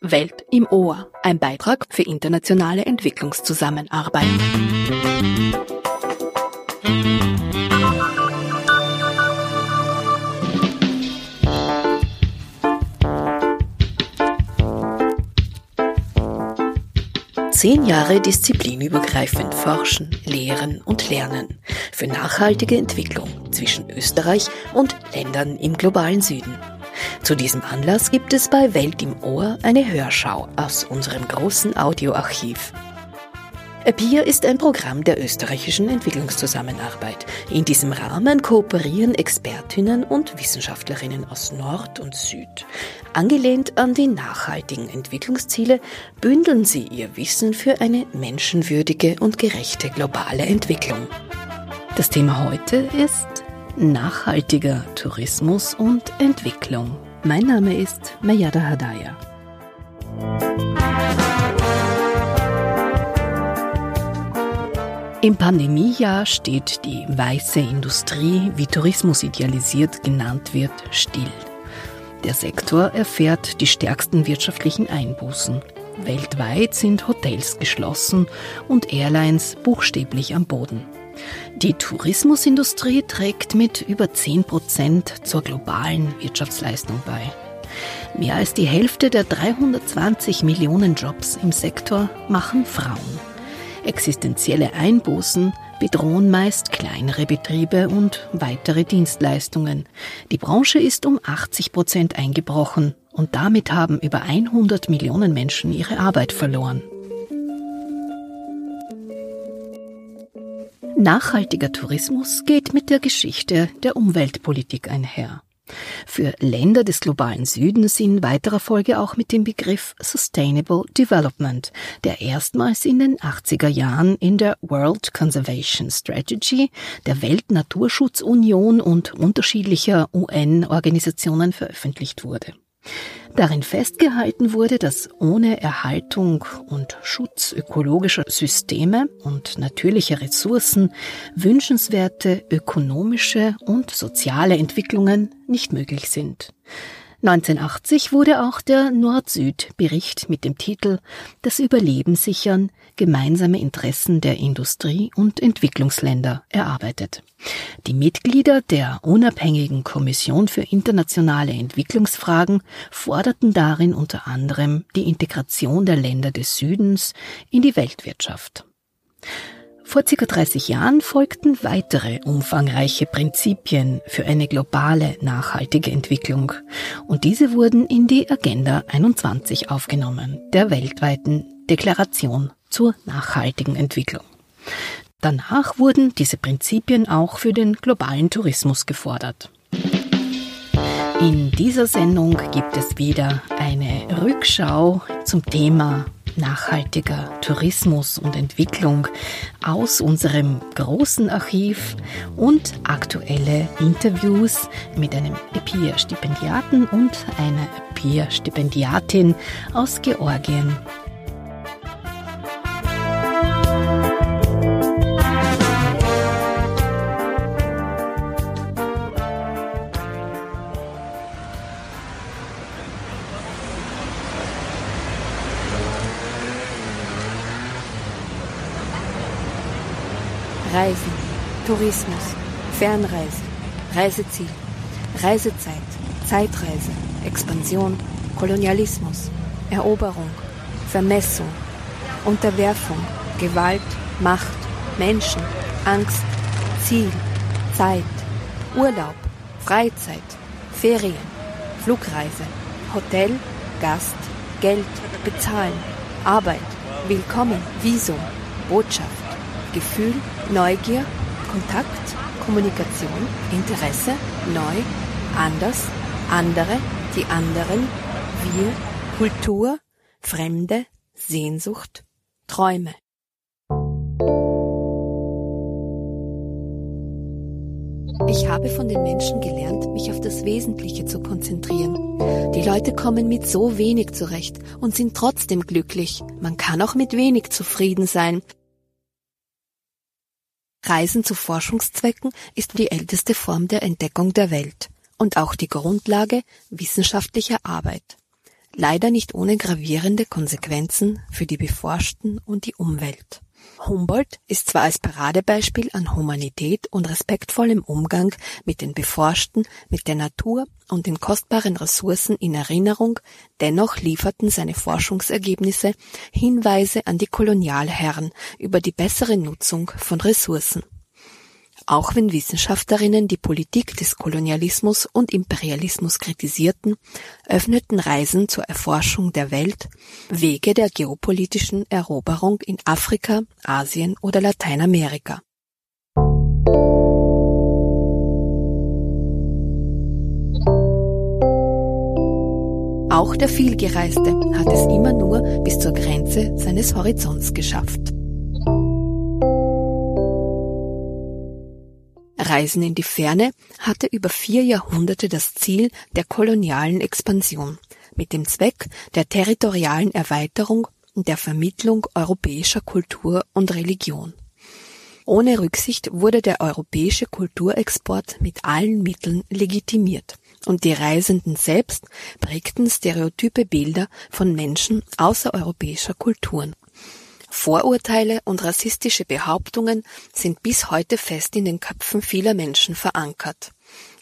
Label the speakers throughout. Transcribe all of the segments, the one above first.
Speaker 1: Welt im Ohr, ein Beitrag für internationale Entwicklungszusammenarbeit. Zehn Jahre disziplinübergreifend forschen, lehren und lernen für nachhaltige Entwicklung zwischen Österreich und Ländern im globalen Süden. Zu diesem Anlass gibt es bei Welt im Ohr eine Hörschau aus unserem großen Audioarchiv. APIA ist ein Programm der österreichischen Entwicklungszusammenarbeit. In diesem Rahmen kooperieren Expertinnen und Wissenschaftlerinnen aus Nord und Süd. Angelehnt an die nachhaltigen Entwicklungsziele bündeln sie ihr Wissen für eine menschenwürdige und gerechte globale Entwicklung. Das Thema heute ist nachhaltiger Tourismus und Entwicklung. Mein Name ist Mayada Hadaya. Im Pandemiejahr steht die weiße Industrie, wie Tourismus idealisiert genannt wird, still. Der Sektor erfährt die stärksten wirtschaftlichen Einbußen. Weltweit sind Hotels geschlossen und Airlines buchstäblich am Boden. Die Tourismusindustrie trägt mit über 10 Prozent zur globalen Wirtschaftsleistung bei. Mehr als die Hälfte der 320 Millionen Jobs im Sektor machen Frauen. Existenzielle Einbußen bedrohen meist kleinere Betriebe und weitere Dienstleistungen. Die Branche ist um 80 Prozent eingebrochen und damit haben über 100 Millionen Menschen ihre Arbeit verloren. Nachhaltiger Tourismus geht mit der Geschichte der Umweltpolitik einher. Für Länder des globalen Südens in weiterer Folge auch mit dem Begriff Sustainable Development, der erstmals in den 80er Jahren in der World Conservation Strategy der Weltnaturschutzunion und unterschiedlicher UN-Organisationen veröffentlicht wurde. Darin festgehalten wurde, dass ohne Erhaltung und Schutz ökologischer Systeme und natürlicher Ressourcen wünschenswerte ökonomische und soziale Entwicklungen nicht möglich sind. 1980 wurde auch der Nord-Süd-Bericht mit dem Titel Das Überleben sichern, gemeinsame Interessen der Industrie- und Entwicklungsländer erarbeitet. Die Mitglieder der unabhängigen Kommission für internationale Entwicklungsfragen forderten darin unter anderem die Integration der Länder des Südens in die Weltwirtschaft. Vor circa 30 Jahren folgten weitere umfangreiche Prinzipien für eine globale nachhaltige Entwicklung und diese wurden in die Agenda 21 aufgenommen, der weltweiten Deklaration zur nachhaltigen Entwicklung. Danach wurden diese Prinzipien auch für den globalen Tourismus gefordert. In dieser Sendung gibt es wieder eine Rückschau zum Thema nachhaltiger Tourismus und Entwicklung aus unserem großen Archiv und aktuelle Interviews mit einem EPIR-Stipendiaten und einer EPIR-Stipendiatin aus Georgien
Speaker 2: Reisen, Tourismus, Fernreise, Reiseziel, Reisezeit, Zeitreise, Expansion, Kolonialismus, Eroberung, Vermessung, Unterwerfung, Gewalt, Macht, Menschen, Angst, Ziel, Zeit, Urlaub, Freizeit, Ferien, Flugreise, Hotel, Gast, Geld, Bezahlen, Arbeit, Willkommen, Visum, Botschaft. Gefühl, Neugier, Kontakt, Kommunikation, Interesse, neu, anders, andere, die anderen, wir, Kultur, Fremde, Sehnsucht, Träume. Ich habe von den Menschen gelernt, mich auf das Wesentliche zu konzentrieren. Die Leute kommen mit so wenig zurecht und sind trotzdem glücklich. Man kann auch mit wenig zufrieden sein, Reisen zu Forschungszwecken ist die älteste Form der Entdeckung der Welt.
Speaker 1: und auch die Grundlage wissenschaftlicher Arbeit. Leider nicht ohne gravierende Konsequenzen für die Beforschten und die Umwelt. Humboldt ist zwar als Paradebeispiel an Humanität und respektvollem Umgang mit den Beforschten, mit der Natur und den kostbaren Ressourcen in Erinnerung, dennoch lieferten seine Forschungsergebnisse Hinweise an die Kolonialherren über die bessere Nutzung von Ressourcen auch wenn Wissenschaftlerinnen die Politik des Kolonialismus und Imperialismus kritisierten, öffneten Reisen zur Erforschung der Welt Wege der geopolitischen Eroberung in Afrika, Asien oder Lateinamerika. Auch der Vielgereiste hat es immer nur bis zur Grenze seines Horizonts geschafft. Reisen in die Ferne hatte über vier Jahrhunderte das Ziel der kolonialen Expansion mit dem Zweck der territorialen Erweiterung und der Vermittlung europäischer Kultur und Religion. Ohne Rücksicht wurde der europäische Kulturexport mit allen Mitteln legitimiert, und die Reisenden selbst prägten stereotype Bilder von Menschen außereuropäischer Kulturen. Vorurteile und rassistische Behauptungen sind bis heute fest in den Köpfen vieler Menschen verankert.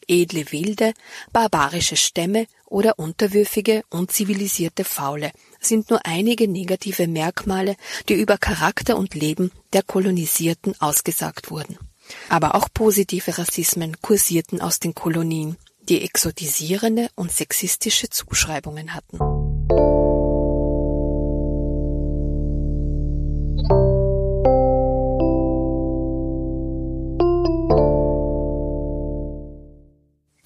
Speaker 1: Edle Wilde, barbarische Stämme oder unterwürfige, unzivilisierte Faule sind nur einige negative Merkmale, die über Charakter und Leben der Kolonisierten ausgesagt wurden. Aber auch positive Rassismen kursierten aus den Kolonien, die exotisierende und sexistische Zuschreibungen hatten.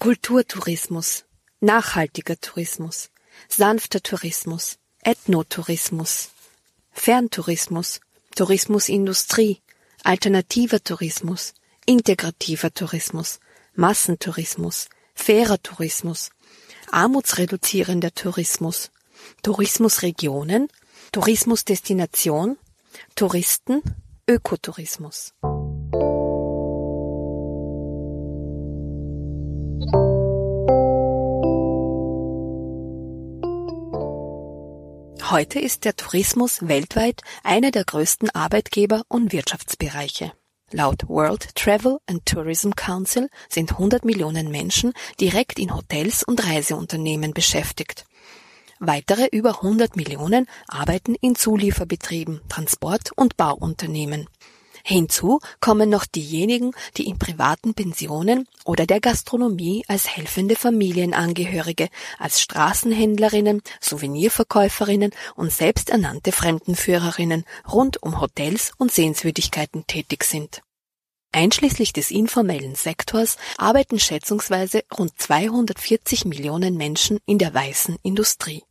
Speaker 1: Kulturtourismus, nachhaltiger Tourismus, sanfter Tourismus, Ethnotourismus, Ferntourismus, Tourismusindustrie, alternativer Tourismus, integrativer Tourismus, Massentourismus, fairer Tourismus, armutsreduzierender Tourismus, Tourismusregionen, Tourismusdestination, Touristen, Ökotourismus. Heute ist der Tourismus weltweit einer der größten Arbeitgeber und Wirtschaftsbereiche. Laut World Travel and Tourism Council sind 100 Millionen Menschen direkt in Hotels und Reiseunternehmen beschäftigt. Weitere über 100 Millionen arbeiten in Zulieferbetrieben, Transport- und Bauunternehmen. Hinzu kommen noch diejenigen, die in privaten Pensionen oder der Gastronomie als helfende Familienangehörige, als Straßenhändlerinnen, Souvenirverkäuferinnen und selbsternannte Fremdenführerinnen rund um Hotels und Sehenswürdigkeiten tätig sind. Einschließlich des informellen Sektors arbeiten schätzungsweise rund 240 Millionen Menschen in der weißen Industrie.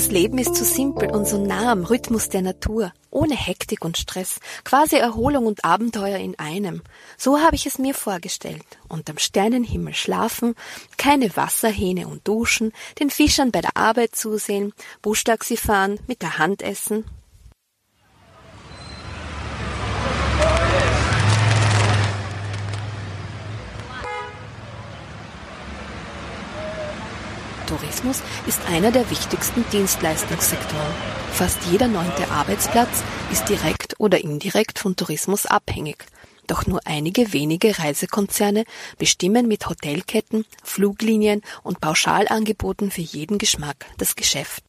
Speaker 1: Das Leben ist so simpel und so nah am Rhythmus der Natur, ohne Hektik und Stress, quasi Erholung und Abenteuer in einem. So habe ich es mir vorgestellt. Unterm Sternenhimmel schlafen, keine Wasserhähne und duschen, den Fischern bei der Arbeit zusehen, Buschtaxi fahren, mit der Hand essen, Tourismus ist einer der wichtigsten Dienstleistungssektoren. Fast jeder neunte Arbeitsplatz ist direkt oder indirekt von Tourismus abhängig. Doch nur einige wenige Reisekonzerne bestimmen mit Hotelketten, Fluglinien und Pauschalangeboten für jeden Geschmack das Geschäft.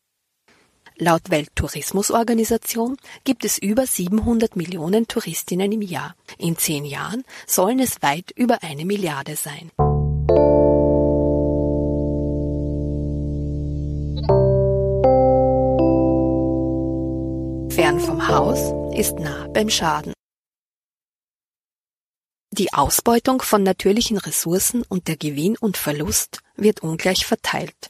Speaker 1: Laut Welttourismusorganisation gibt es über 700 Millionen Touristinnen im Jahr. In zehn Jahren sollen es weit über eine Milliarde sein. Fern vom Haus ist nah beim Schaden. Die Ausbeutung von natürlichen Ressourcen und der Gewinn und Verlust wird ungleich verteilt.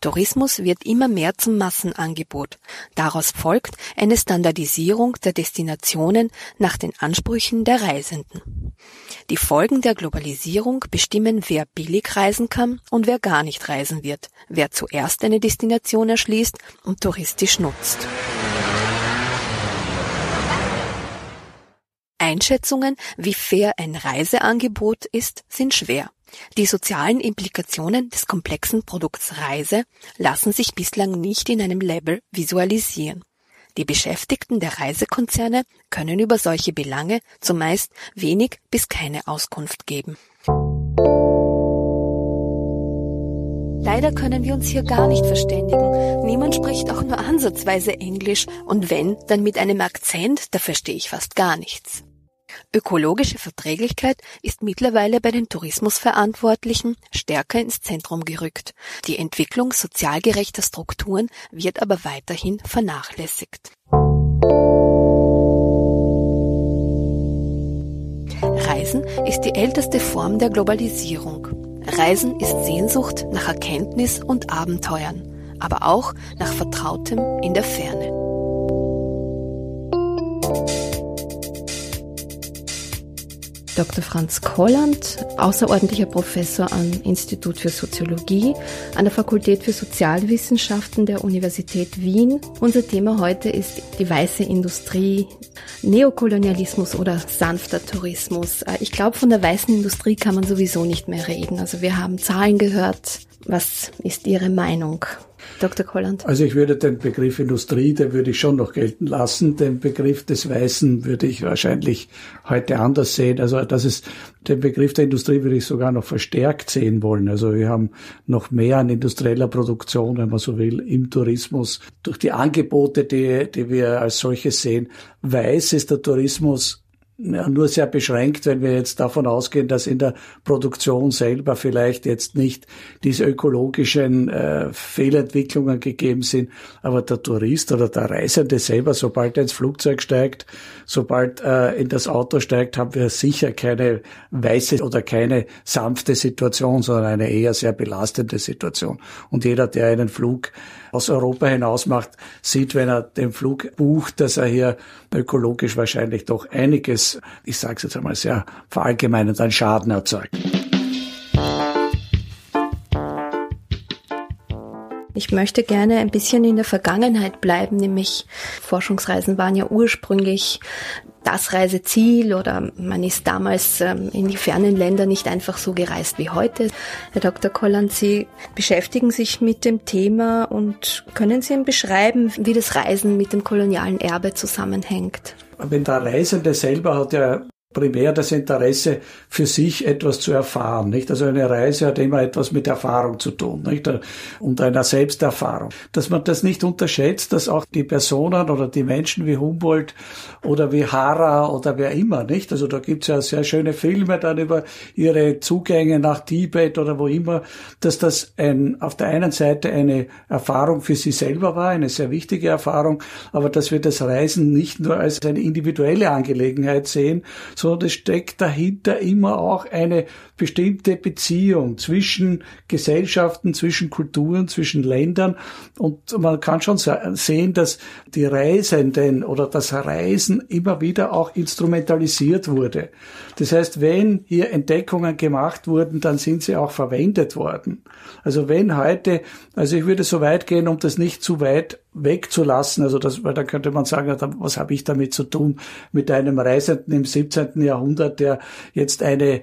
Speaker 1: Tourismus wird immer mehr zum Massenangebot. Daraus folgt eine Standardisierung der Destinationen nach den Ansprüchen der Reisenden. Die Folgen der Globalisierung bestimmen, wer billig reisen kann und wer gar nicht reisen wird, wer zuerst eine Destination erschließt und touristisch nutzt.
Speaker 2: Einschätzungen, wie fair ein Reiseangebot ist, sind schwer. Die sozialen Implikationen des komplexen Produkts Reise lassen sich bislang nicht in einem Label visualisieren. Die Beschäftigten der Reisekonzerne können über solche Belange zumeist wenig bis keine Auskunft geben. Leider können wir uns hier gar nicht verständigen. Niemand spricht auch nur ansatzweise Englisch und wenn, dann mit einem Akzent, da verstehe ich fast gar nichts. Ökologische Verträglichkeit ist mittlerweile bei den Tourismusverantwortlichen stärker ins Zentrum gerückt. Die Entwicklung sozial gerechter Strukturen wird aber weiterhin vernachlässigt. Reisen ist die älteste Form der Globalisierung. Reisen ist Sehnsucht nach Erkenntnis und Abenteuern, aber auch nach Vertrautem in der Ferne.
Speaker 1: Dr. Franz Kolland, außerordentlicher Professor am Institut für Soziologie an der Fakultät für Sozialwissenschaften der Universität Wien. Unser Thema heute ist die weiße Industrie, Neokolonialismus oder sanfter Tourismus. Äh, ich glaube, von der weißen Industrie kann man sowieso nicht mehr reden. Also wir haben Zahlen gehört. Was ist Ihre Meinung? Dr. Kolland?
Speaker 3: Also ich würde den Begriff Industrie, den würde ich schon noch gelten lassen. Den Begriff des Weißen würde ich wahrscheinlich heute anders sehen. Also das ist, den Begriff der Industrie würde ich sogar noch verstärkt sehen wollen. Also wir haben noch mehr an industrieller Produktion, wenn man so will, im Tourismus. Durch die Angebote, die, die wir als solches sehen. Weiß ist der Tourismus nur sehr beschränkt, wenn wir jetzt davon ausgehen, dass in der Produktion selber vielleicht jetzt nicht diese ökologischen äh, Fehlentwicklungen gegeben sind, aber der Tourist oder der Reisende selber, sobald er ins Flugzeug steigt, sobald er in das Auto steigt, haben wir sicher keine weiße oder keine sanfte Situation, sondern eine eher sehr belastende Situation. Und jeder, der einen Flug aus Europa hinaus macht, sieht, wenn er den Flug bucht, dass er hier ökologisch wahrscheinlich doch einiges, ich sage es jetzt einmal sehr verallgemeinert, an Schaden erzeugt.
Speaker 1: Ich möchte gerne ein bisschen in der Vergangenheit bleiben, nämlich Forschungsreisen waren ja ursprünglich das Reiseziel oder man ist damals ähm, in die fernen Länder nicht einfach so gereist wie heute. Herr Dr. Kolland, Sie beschäftigen sich mit dem Thema und können Sie beschreiben, wie das Reisen mit dem kolonialen Erbe zusammenhängt?
Speaker 3: Wenn der Reisende selber hat ja primär das Interesse für sich etwas zu erfahren, nicht? Also eine Reise hat immer etwas mit Erfahrung zu tun, nicht? Und einer Selbsterfahrung. Dass man das nicht unterschätzt, dass auch die Personen oder die Menschen wie Humboldt oder wie Hara oder wer immer, nicht? Also da gibt's ja sehr schöne Filme dann über ihre Zugänge nach Tibet oder wo immer, dass das ein, auf der einen Seite eine Erfahrung für sie selber war, eine sehr wichtige Erfahrung, aber dass wir das Reisen nicht nur als eine individuelle Angelegenheit sehen, sondern es steckt dahinter immer auch eine bestimmte Beziehung zwischen Gesellschaften, zwischen Kulturen, zwischen Ländern. Und man kann schon sehen, dass die Reisenden oder das Reisen immer wieder auch instrumentalisiert wurde. Das heißt, wenn hier Entdeckungen gemacht wurden, dann sind sie auch verwendet worden. Also wenn heute, also ich würde so weit gehen, um das nicht zu weit wegzulassen, also das, weil da könnte man sagen, was habe ich damit zu tun mit einem Reisenden im 17. Jahrhundert, der jetzt eine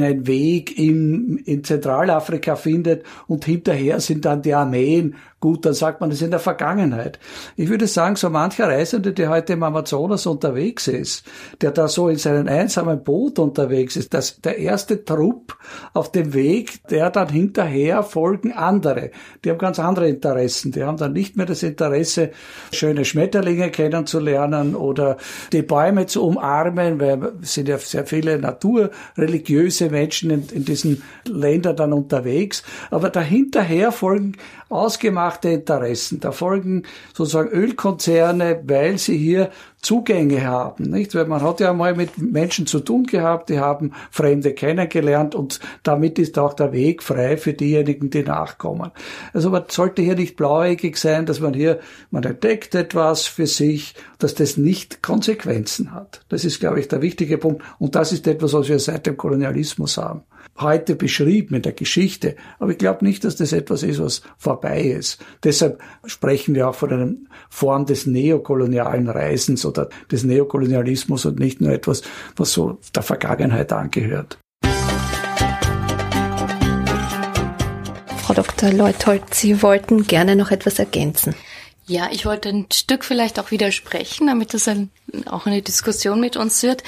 Speaker 3: bestimmten Weg in, in Zentralafrika findet und hinterher sind dann die Armeen Gut, dann sagt man, das ist in der Vergangenheit. Ich würde sagen, so mancher Reisende, der heute im Amazonas unterwegs ist, der da so in seinem einsamen Boot unterwegs ist, dass der erste Trupp auf dem Weg, der dann hinterher folgen andere. Die haben ganz andere Interessen. Die haben dann nicht mehr das Interesse, schöne Schmetterlinge kennenzulernen oder die Bäume zu umarmen, weil es sind ja sehr viele naturreligiöse Menschen in, in diesen Ländern dann unterwegs. Aber dahinterher folgen ausgemachte Interessen. Da folgen sozusagen Ölkonzerne, weil sie hier Zugänge haben, nicht? Weil man hat ja mal mit Menschen zu tun gehabt, die haben Fremde kennengelernt und damit ist auch der Weg frei für diejenigen, die nachkommen. Also man sollte hier nicht blauäugig sein, dass man hier, man entdeckt etwas für sich, dass das nicht Konsequenzen hat. Das ist, glaube ich, der wichtige Punkt. Und das ist etwas, was wir seit dem Kolonialismus haben heute beschrieben in der Geschichte. Aber ich glaube nicht, dass das etwas ist, was vorbei ist. Deshalb sprechen wir auch von einer Form des neokolonialen Reisens oder des Neokolonialismus und nicht nur etwas, was so der Vergangenheit angehört.
Speaker 2: Frau Dr. Leuthold, Sie wollten gerne noch etwas ergänzen.
Speaker 4: Ja, ich wollte ein Stück vielleicht auch widersprechen, damit es ein, auch eine Diskussion mit uns wird.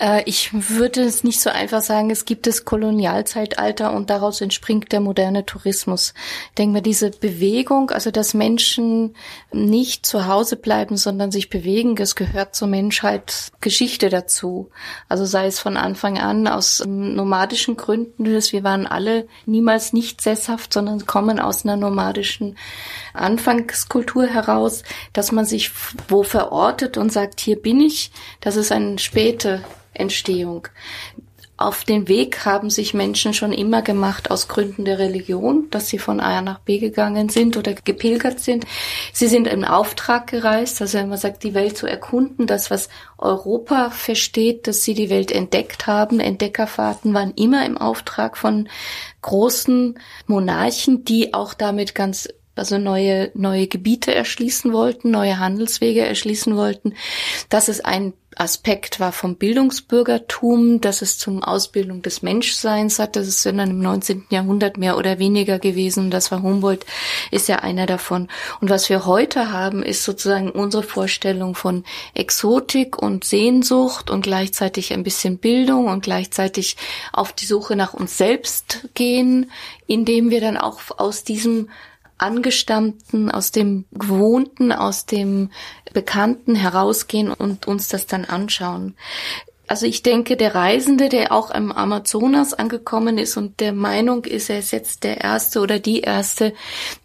Speaker 4: Äh, ich würde es nicht so einfach sagen, es gibt das Kolonialzeitalter und daraus entspringt der moderne Tourismus. Ich denke mal, diese Bewegung, also dass Menschen nicht zu Hause bleiben, sondern sich bewegen, das gehört zur Menschheitsgeschichte dazu. Also sei es von Anfang an aus nomadischen Gründen, wir waren alle niemals nicht sesshaft, sondern kommen aus einer nomadischen Anfangskultur heraus, dass man sich wo verortet und sagt, hier bin ich, das ist eine späte Entstehung. Auf den Weg haben sich Menschen schon immer gemacht aus Gründen der Religion, dass sie von A nach B gegangen sind oder gepilgert sind. Sie sind im Auftrag gereist, also wenn man sagt, die Welt zu erkunden, das, was Europa versteht, dass sie die Welt entdeckt haben. Entdeckerfahrten waren immer im Auftrag von großen Monarchen, die auch damit ganz also neue, neue Gebiete erschließen wollten, neue Handelswege erschließen wollten, dass es ein Aspekt war vom Bildungsbürgertum, dass es zum Ausbildung des Menschseins hat. Das ist dann im 19. Jahrhundert mehr oder weniger gewesen. Das war Humboldt, ist ja einer davon. Und was wir heute haben, ist sozusagen unsere Vorstellung von Exotik und Sehnsucht und gleichzeitig ein bisschen Bildung und gleichzeitig auf die Suche nach uns selbst gehen, indem wir dann auch aus diesem Angestammten, aus dem Gewohnten, aus dem Bekannten herausgehen und uns das dann anschauen. Also ich denke, der Reisende, der auch im Amazonas angekommen ist und der Meinung ist, er ist jetzt der Erste oder die Erste,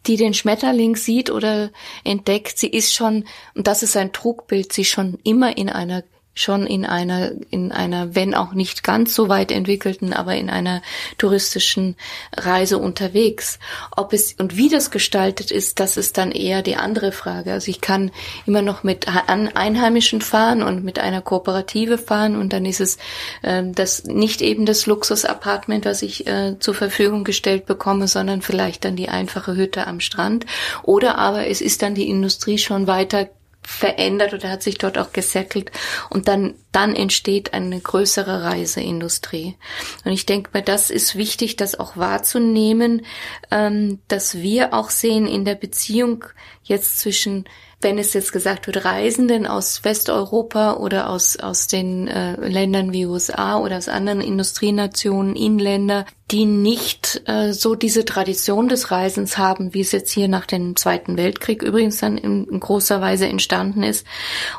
Speaker 4: die den Schmetterling sieht oder entdeckt, sie ist schon, und das ist ein Trugbild, sie schon immer in einer schon in einer, in einer, wenn auch nicht ganz so weit entwickelten, aber in einer touristischen Reise unterwegs. Ob es und wie das gestaltet ist, das ist dann eher die andere Frage. Also ich kann immer noch mit Einheimischen fahren und mit einer Kooperative fahren und dann ist es äh, das nicht eben das Luxus-Apartment, was ich äh, zur Verfügung gestellt bekomme, sondern vielleicht dann die einfache Hütte am Strand. Oder aber es ist dann die Industrie schon weiter verändert oder hat sich dort auch gesettelt und dann dann entsteht eine größere Reiseindustrie. Und ich denke mir, das ist wichtig, das auch wahrzunehmen, ähm, dass wir auch sehen in der Beziehung jetzt zwischen wenn es jetzt gesagt wird, Reisenden aus Westeuropa oder aus, aus den äh, Ländern wie USA oder aus anderen Industrienationen, Inländer, die nicht äh, so diese Tradition des Reisens haben, wie es jetzt hier nach dem Zweiten Weltkrieg übrigens dann in, in großer Weise entstanden ist,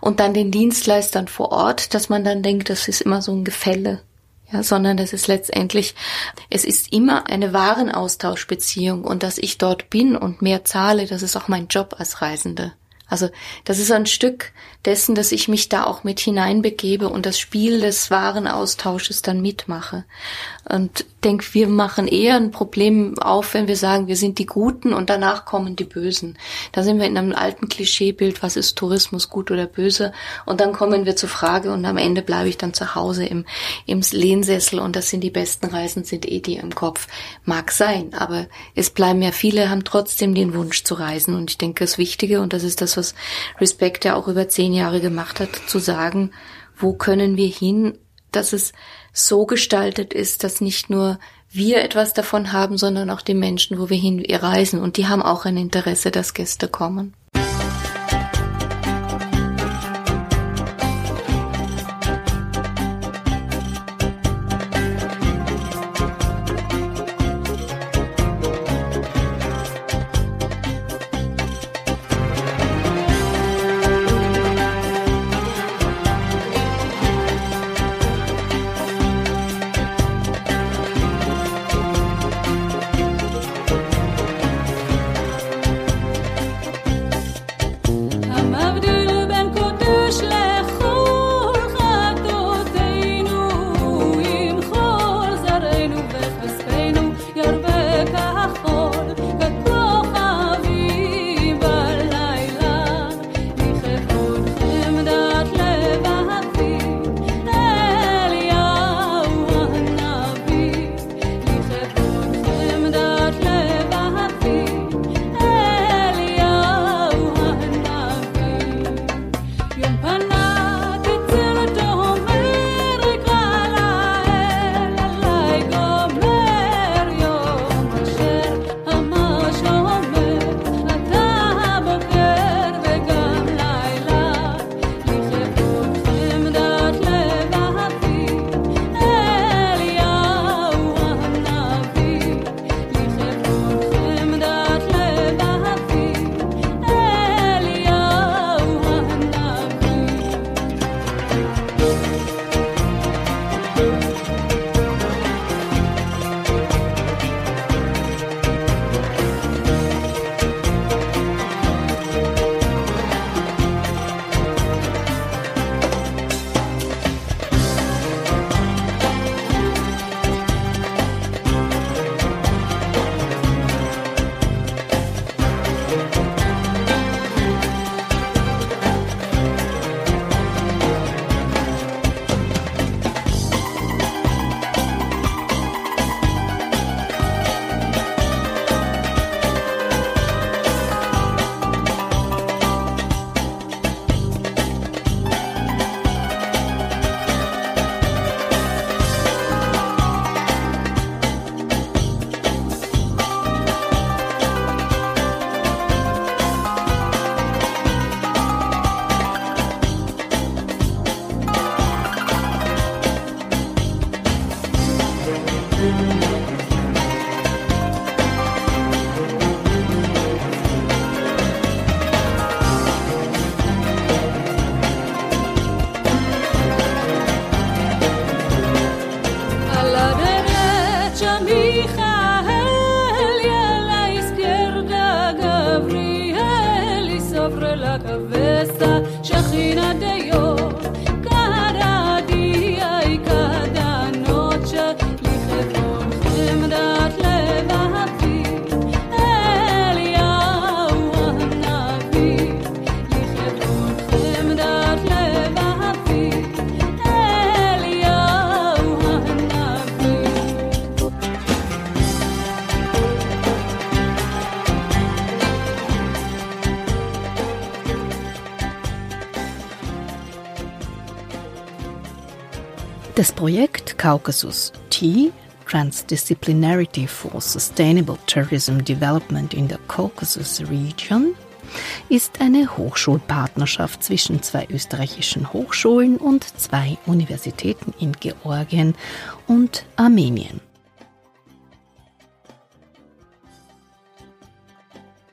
Speaker 4: und dann den Dienstleistern vor Ort, dass man dann denkt, das ist immer so ein Gefälle ja, sondern das ist letztendlich, es ist immer eine Warenaustauschbeziehung und dass ich dort bin und mehr zahle, das ist auch mein Job als Reisende. Also das ist ein Stück dessen, dass ich mich da auch mit hineinbegebe und das Spiel des wahren Austausches dann mitmache. Und denke, wir machen eher ein Problem auf, wenn wir sagen, wir sind die Guten und danach kommen die Bösen. Da sind wir in einem alten Klischeebild, was ist Tourismus gut oder böse? Und dann kommen wir zur Frage und am Ende bleibe ich dann zu Hause im, im Lehnsessel und das sind die besten Reisen, sind eh die im Kopf. Mag sein, aber es bleiben ja viele, haben trotzdem den Wunsch zu reisen und ich denke, das Wichtige und das ist das, was Respect ja auch über zehn Jahre gemacht hat, zu sagen, wo können wir hin, dass es so gestaltet ist, dass nicht nur wir etwas davon haben, sondern auch die Menschen, wo wir hin reisen. Und die haben auch ein Interesse, dass Gäste kommen.
Speaker 1: Das Projekt Caucasus T Transdisciplinarity for Sustainable Tourism Development in the Caucasus Region ist eine Hochschulpartnerschaft zwischen zwei österreichischen Hochschulen und zwei Universitäten in Georgien und Armenien.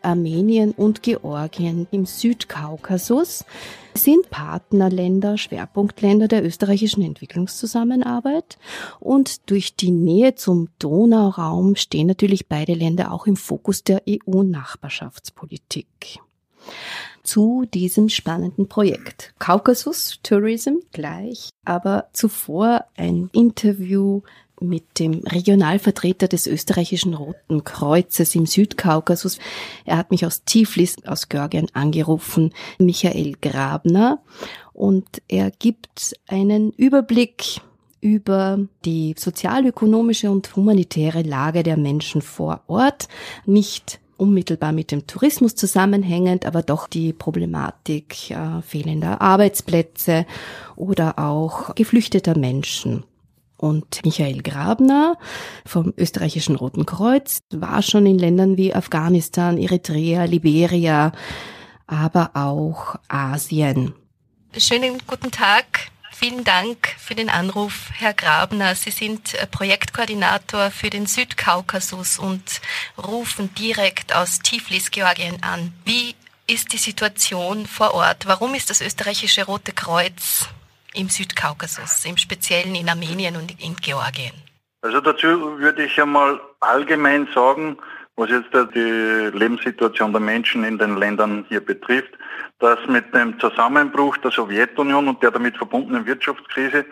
Speaker 1: Armenien und Georgien im Südkaukasus sind Partnerländer, Schwerpunktländer der österreichischen Entwicklungszusammenarbeit. Und durch die Nähe zum Donauraum stehen natürlich beide Länder auch im Fokus der EU-Nachbarschaftspolitik zu diesem spannenden Projekt. Kaukasus Tourism gleich, aber zuvor ein Interview mit dem Regionalvertreter des österreichischen Roten Kreuzes im Südkaukasus. Er hat mich aus Tiflis, aus Georgien angerufen, Michael Grabner, und er gibt einen Überblick über die sozialökonomische und humanitäre Lage der Menschen vor Ort, nicht unmittelbar mit dem Tourismus zusammenhängend, aber doch die Problematik äh, fehlender Arbeitsplätze oder auch geflüchteter Menschen. Und Michael Grabner vom österreichischen Roten Kreuz war schon in Ländern wie Afghanistan, Eritrea, Liberia, aber auch Asien.
Speaker 5: Schönen guten Tag. Vielen Dank für den Anruf, Herr Grabner. Sie sind äh, Projektkoordinator für den Südkaukasus und rufen direkt aus Tiflis, Georgien an. Wie ist die Situation vor Ort? Warum ist das österreichische Rote Kreuz im Südkaukasus, im Speziellen in Armenien und in Georgien?
Speaker 6: Also dazu würde ich einmal allgemein sagen, was jetzt die Lebenssituation der Menschen in den Ländern hier betrifft, dass mit dem Zusammenbruch der Sowjetunion und der damit verbundenen Wirtschaftskrise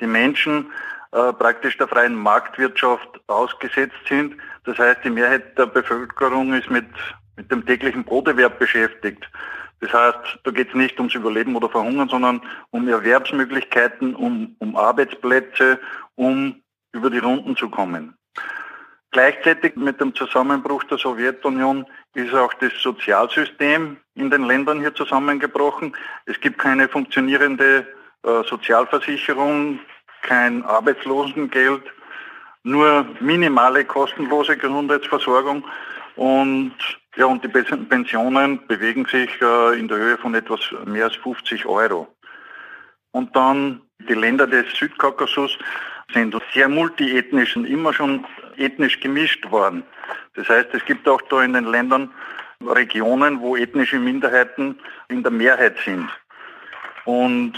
Speaker 6: die Menschen äh, praktisch der freien Marktwirtschaft ausgesetzt sind. Das heißt, die Mehrheit der Bevölkerung ist mit, mit dem täglichen Broterwerb beschäftigt. Das heißt, da geht es nicht ums Überleben oder Verhungern, sondern um Erwerbsmöglichkeiten, um, um Arbeitsplätze, um über die Runden zu kommen. Gleichzeitig mit dem Zusammenbruch der Sowjetunion ist auch das Sozialsystem in den Ländern hier zusammengebrochen. Es gibt keine funktionierende äh, Sozialversicherung, kein Arbeitslosengeld, nur minimale kostenlose Gesundheitsversorgung und ja, und die Pensionen bewegen sich äh, in der Höhe von etwas mehr als 50 Euro. Und dann die Länder des Südkaukasus sind sehr multiethnisch und immer schon ethnisch gemischt worden. Das heißt, es gibt auch da in den Ländern Regionen, wo ethnische Minderheiten in der Mehrheit sind. Und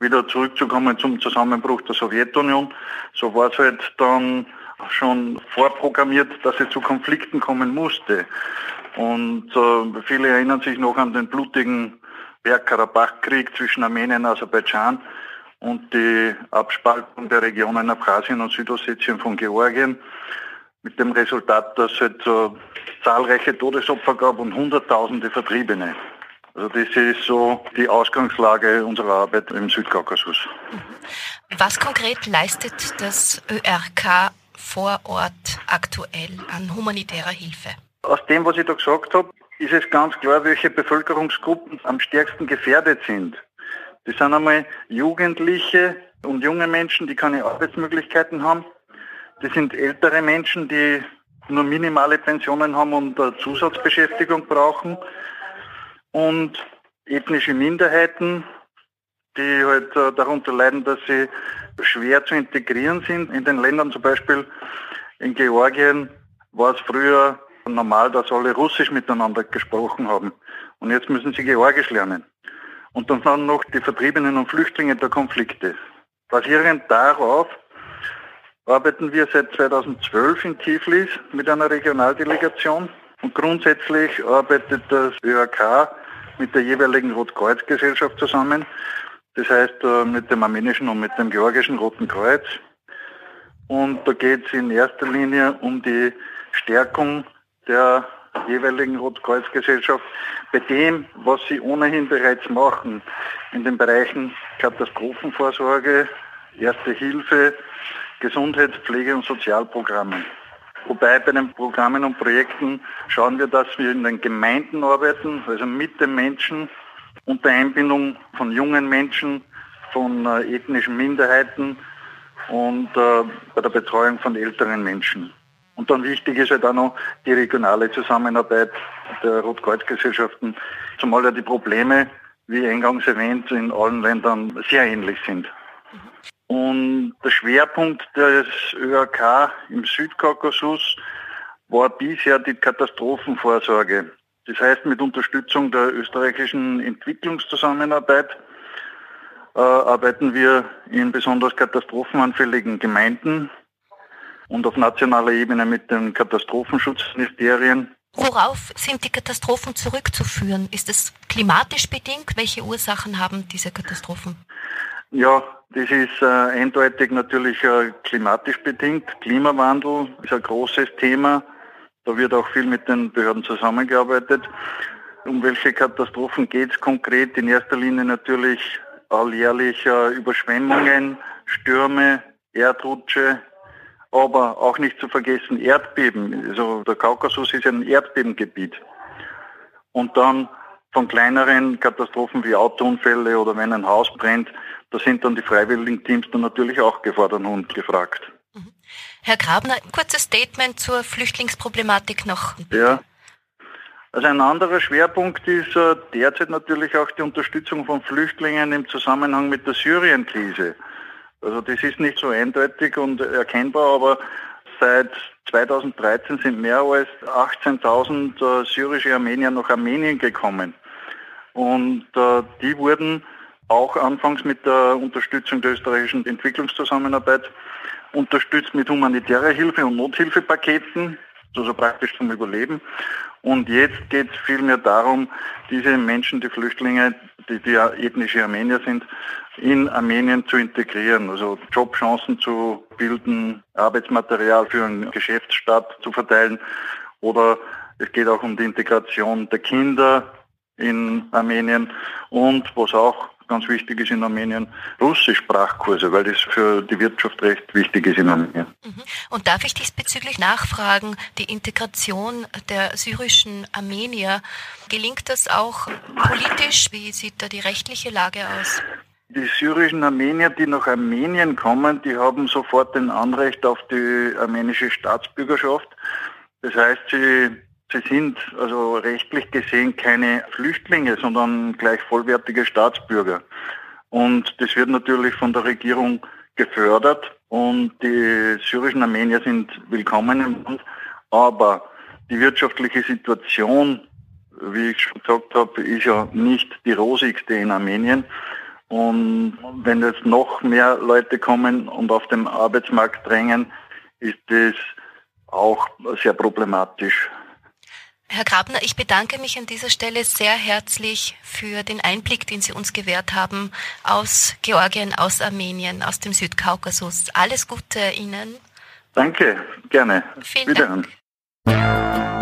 Speaker 6: wieder zurückzukommen zum Zusammenbruch der Sowjetunion, so war es halt dann schon vorprogrammiert, dass es zu Konflikten kommen musste. Und äh, viele erinnern sich noch an den blutigen Bergkarabach-Krieg zwischen Armenien und Aserbaidschan und die Abspaltung der Regionen Abkhazien und Südossetien von Georgien mit dem Resultat, dass es äh, zahlreiche Todesopfer gab und Hunderttausende Vertriebene. Also das ist so die Ausgangslage unserer Arbeit im Südkaukasus.
Speaker 5: Was konkret leistet das ÖRK vor Ort aktuell an humanitärer Hilfe?
Speaker 6: Aus dem, was ich da gesagt habe, ist es ganz klar, welche Bevölkerungsgruppen am stärksten gefährdet sind. Das sind einmal Jugendliche und junge Menschen, die keine Arbeitsmöglichkeiten haben. Das sind ältere Menschen, die nur minimale Pensionen haben und Zusatzbeschäftigung brauchen. Und ethnische Minderheiten, die halt äh, darunter leiden, dass sie schwer zu integrieren sind. In den Ländern zum Beispiel in Georgien war es früher normal, dass alle Russisch miteinander gesprochen haben. Und jetzt müssen sie Georgisch lernen. Und dann noch die Vertriebenen und Flüchtlinge der Konflikte. Basierend darauf arbeiten wir seit 2012 in Tiflis mit einer Regionaldelegation. Und grundsätzlich arbeitet das ÖAK mit der jeweiligen Rotkreuzgesellschaft zusammen. Das heißt äh, mit dem armenischen und mit dem georgischen Roten Kreuz. Und da geht es in erster Linie um die Stärkung der jeweiligen Rotkreuzgesellschaft bei dem, was sie ohnehin bereits machen, in den Bereichen Katastrophenvorsorge, Erste Hilfe, Gesundheitspflege und Sozialprogramme. Wobei bei den Programmen und Projekten schauen wir, dass wir in den Gemeinden arbeiten, also mit den Menschen, unter Einbindung von jungen Menschen, von äh, ethnischen Minderheiten und äh, bei der Betreuung von älteren Menschen. Und dann wichtig ist halt auch noch die regionale Zusammenarbeit der Rotkreuzgesellschaften, zumal ja die Probleme, wie eingangs erwähnt, in allen Ländern sehr ähnlich sind. Und der Schwerpunkt des ÖAK im Südkaukasus war bisher die Katastrophenvorsorge. Das heißt, mit Unterstützung der österreichischen Entwicklungszusammenarbeit äh, arbeiten wir in besonders katastrophenanfälligen Gemeinden und auf nationaler Ebene mit den Katastrophenschutzministerien.
Speaker 5: Worauf sind die Katastrophen zurückzuführen? Ist es klimatisch bedingt? Welche Ursachen haben diese Katastrophen?
Speaker 6: Ja, das ist äh, eindeutig natürlich äh, klimatisch bedingt. Klimawandel ist ein großes Thema. Da wird auch viel mit den Behörden zusammengearbeitet. Um welche Katastrophen geht es konkret? In erster Linie natürlich alljährlich äh, Überschwemmungen, Stürme, Erdrutsche, aber auch nicht zu vergessen Erdbeben. Also der Kaukasus ist ein Erdbebengebiet. Und dann von kleineren Katastrophen wie Autounfälle oder wenn ein Haus brennt, da sind dann die freiwilligen Teams dann natürlich auch gefordert und gefragt.
Speaker 5: Herr Grabner, kurzes Statement zur Flüchtlingsproblematik noch.
Speaker 6: Ja. Also ein anderer Schwerpunkt ist äh, derzeit natürlich auch die Unterstützung von Flüchtlingen im Zusammenhang mit der Syrien-Krise. Also das ist nicht so eindeutig und erkennbar, aber seit 2013 sind mehr als 18.000 äh, syrische Armenier nach Armenien gekommen. Und äh, die wurden auch anfangs mit der Unterstützung der österreichischen Entwicklungszusammenarbeit unterstützt mit humanitärer Hilfe und Nothilfepaketen, also praktisch zum Überleben. Und jetzt geht es vielmehr darum, diese Menschen, die Flüchtlinge, die, die ethnische Armenier sind, in Armenien zu integrieren, also Jobchancen zu bilden, Arbeitsmaterial für einen Geschäftsstart zu verteilen. Oder es geht auch um die Integration der Kinder in Armenien. Und was auch ganz wichtig ist in Armenien, Russischsprachkurse, weil das für die Wirtschaft recht wichtig ist in Armenien.
Speaker 5: Mhm. Und darf ich diesbezüglich nachfragen, die Integration der syrischen Armenier, gelingt das auch politisch? Wie sieht da die rechtliche Lage aus?
Speaker 6: Die syrischen Armenier, die nach Armenien kommen, die haben sofort ein Anrecht auf die armenische Staatsbürgerschaft. Das heißt, sie Sie sind also rechtlich gesehen keine Flüchtlinge, sondern gleich vollwertige Staatsbürger. Und das wird natürlich von der Regierung gefördert und die syrischen Armenier sind willkommen im Land. Aber die wirtschaftliche Situation, wie ich schon gesagt habe, ist ja nicht die rosigste in Armenien. Und wenn jetzt noch mehr Leute kommen und auf dem Arbeitsmarkt drängen, ist das auch sehr problematisch.
Speaker 5: Herr Grabner, ich bedanke mich an dieser Stelle sehr herzlich für den Einblick, den Sie uns gewährt haben aus Georgien, aus Armenien, aus dem Südkaukasus. Alles Gute Ihnen.
Speaker 6: Danke, gerne.
Speaker 5: Vielen Wiederhören. Dank.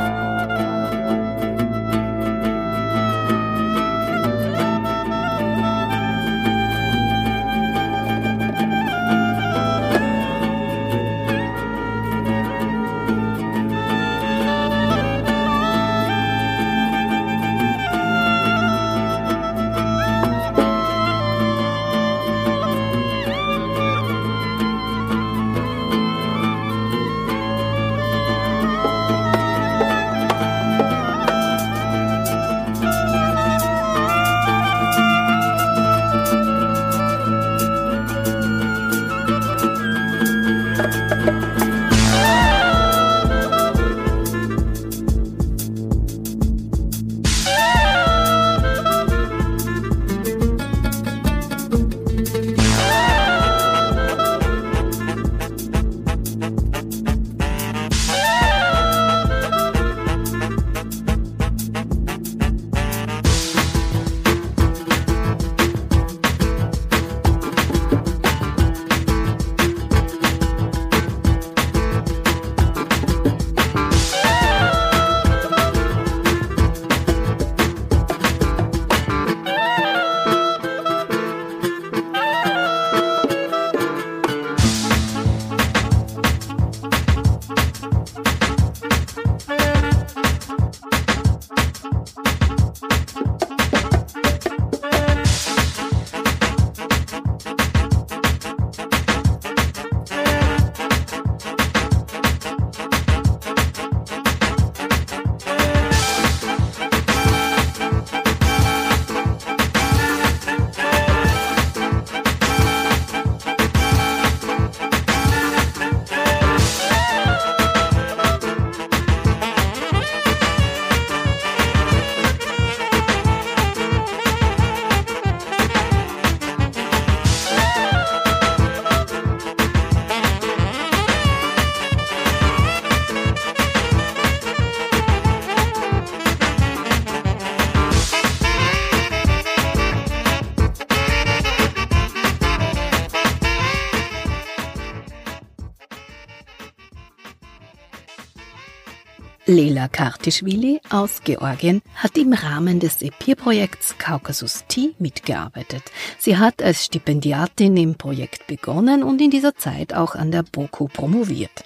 Speaker 1: Lela Kartischwili aus Georgien hat im Rahmen des EPIR-Projekts Kaukasus T mitgearbeitet. Sie hat als Stipendiatin im Projekt begonnen und in dieser Zeit auch an der BOKU promoviert.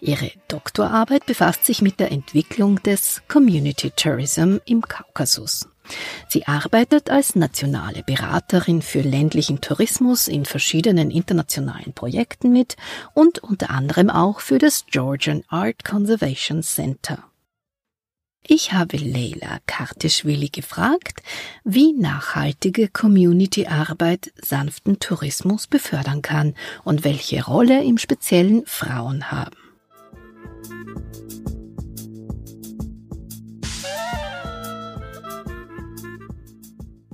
Speaker 1: Ihre Doktorarbeit befasst sich mit der Entwicklung des Community Tourism im Kaukasus. Sie arbeitet als nationale Beraterin für ländlichen Tourismus in verschiedenen internationalen Projekten mit und unter anderem auch für das Georgian Art Conservation Center. Ich habe Leila Kartischwili gefragt, wie nachhaltige Community-Arbeit sanften Tourismus befördern kann und welche Rolle im Speziellen Frauen haben.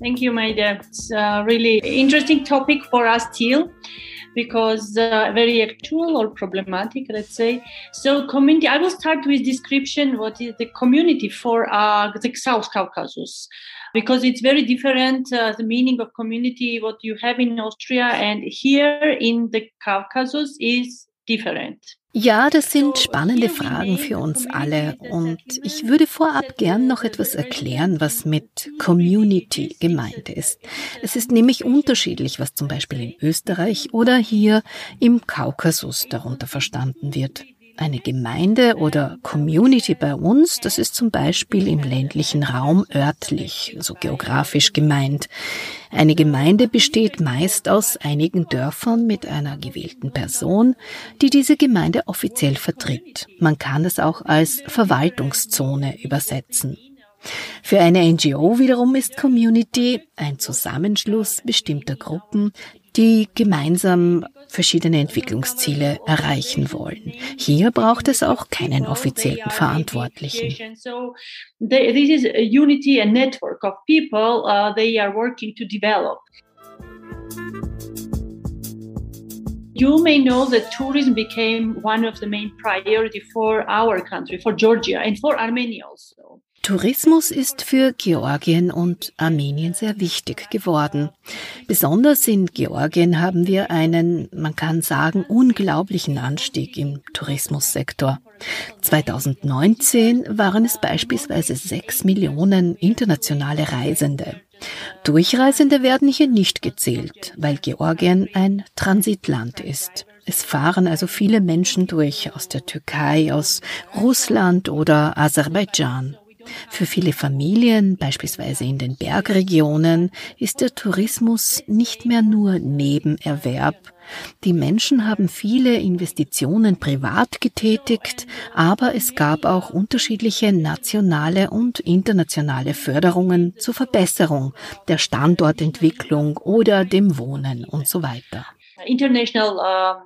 Speaker 7: Thank you, Maida. It's a really interesting topic for us still because uh, very actual or problematic, let's say. So community, I will start with description what is the community for uh, the South Caucasus because it's very different uh, the meaning of community what you have in Austria and here in the Caucasus is.
Speaker 1: Ja, das sind spannende Fragen für uns alle und ich würde vorab gern noch etwas erklären, was mit Community gemeint ist. Es ist nämlich unterschiedlich, was zum Beispiel in Österreich oder hier im Kaukasus darunter verstanden wird. Eine Gemeinde oder Community bei uns, das ist zum Beispiel im ländlichen Raum örtlich, so geografisch gemeint. Eine Gemeinde besteht meist aus einigen Dörfern mit einer gewählten Person, die diese Gemeinde offiziell vertritt. Man kann es auch als Verwaltungszone übersetzen. Für eine NGO wiederum ist Community ein Zusammenschluss bestimmter Gruppen, die gemeinsam verschiedene Entwicklungsziele erreichen wollen. Hier braucht es auch keinen offiziellen Verantwortlichen.
Speaker 7: This is unity, a network of people uh, they are working to develop. You may know that tourism became one of the main priority for our country, for Georgia and for Armenia also.
Speaker 1: Tourismus ist für Georgien und Armenien sehr wichtig geworden. Besonders in Georgien haben wir einen, man kann sagen, unglaublichen Anstieg im Tourismussektor. 2019 waren es beispielsweise sechs Millionen internationale Reisende. Durchreisende werden hier nicht gezählt, weil Georgien ein Transitland ist. Es fahren also viele Menschen durch aus der Türkei, aus Russland oder Aserbaidschan. Für viele Familien, beispielsweise in den Bergregionen, ist der Tourismus nicht mehr nur Nebenerwerb. Die Menschen haben viele Investitionen privat getätigt, aber es gab auch unterschiedliche nationale und internationale Förderungen zur Verbesserung der Standortentwicklung oder dem Wohnen und so weiter.
Speaker 7: International um,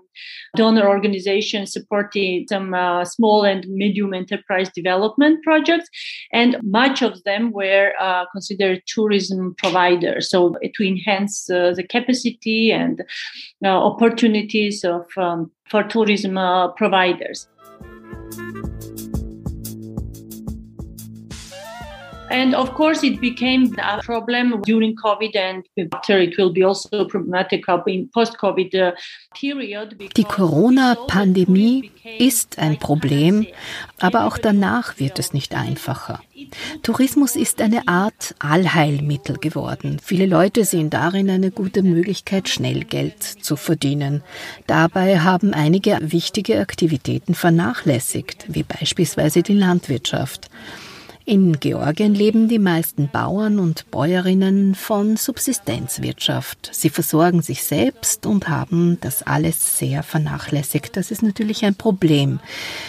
Speaker 7: donor organizations supporting some uh, small and medium enterprise development projects, and much of them were uh, considered tourism providers. So to enhance uh, the capacity and uh, opportunities of um, for tourism uh, providers. And of course, it became a problem during COVID and after it will be also problematic in post-COVID uh, period.
Speaker 1: Die Corona-Pandemie ist ein Problem, aber auch danach wird es nicht einfacher. Tourismus ist eine Art Allheilmittel geworden. Viele Leute sehen darin eine gute Möglichkeit, schnell Geld zu verdienen. Dabei haben einige wichtige Aktivitäten vernachlässigt, wie beispielsweise die Landwirtschaft. In Georgien leben die meisten Bauern und Bäuerinnen von Subsistenzwirtschaft. Sie versorgen sich selbst und haben das alles sehr vernachlässigt. Das ist natürlich ein Problem.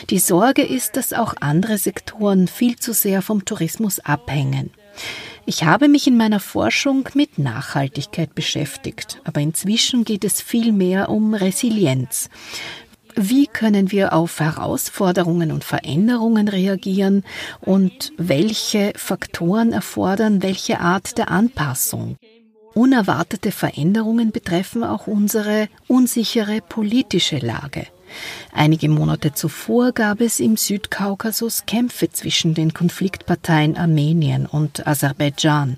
Speaker 1: Die Sorge ist, dass auch andere Sektoren viel zu sehr vom Tourismus abhängen. Ich habe mich in meiner Forschung mit Nachhaltigkeit beschäftigt, aber inzwischen geht es viel mehr um Resilienz. Wie können wir auf Herausforderungen und Veränderungen reagieren und welche Faktoren erfordern welche Art der Anpassung? Unerwartete Veränderungen betreffen auch unsere unsichere politische Lage. Einige Monate zuvor gab es im Südkaukasus Kämpfe zwischen den Konfliktparteien Armenien und Aserbaidschan.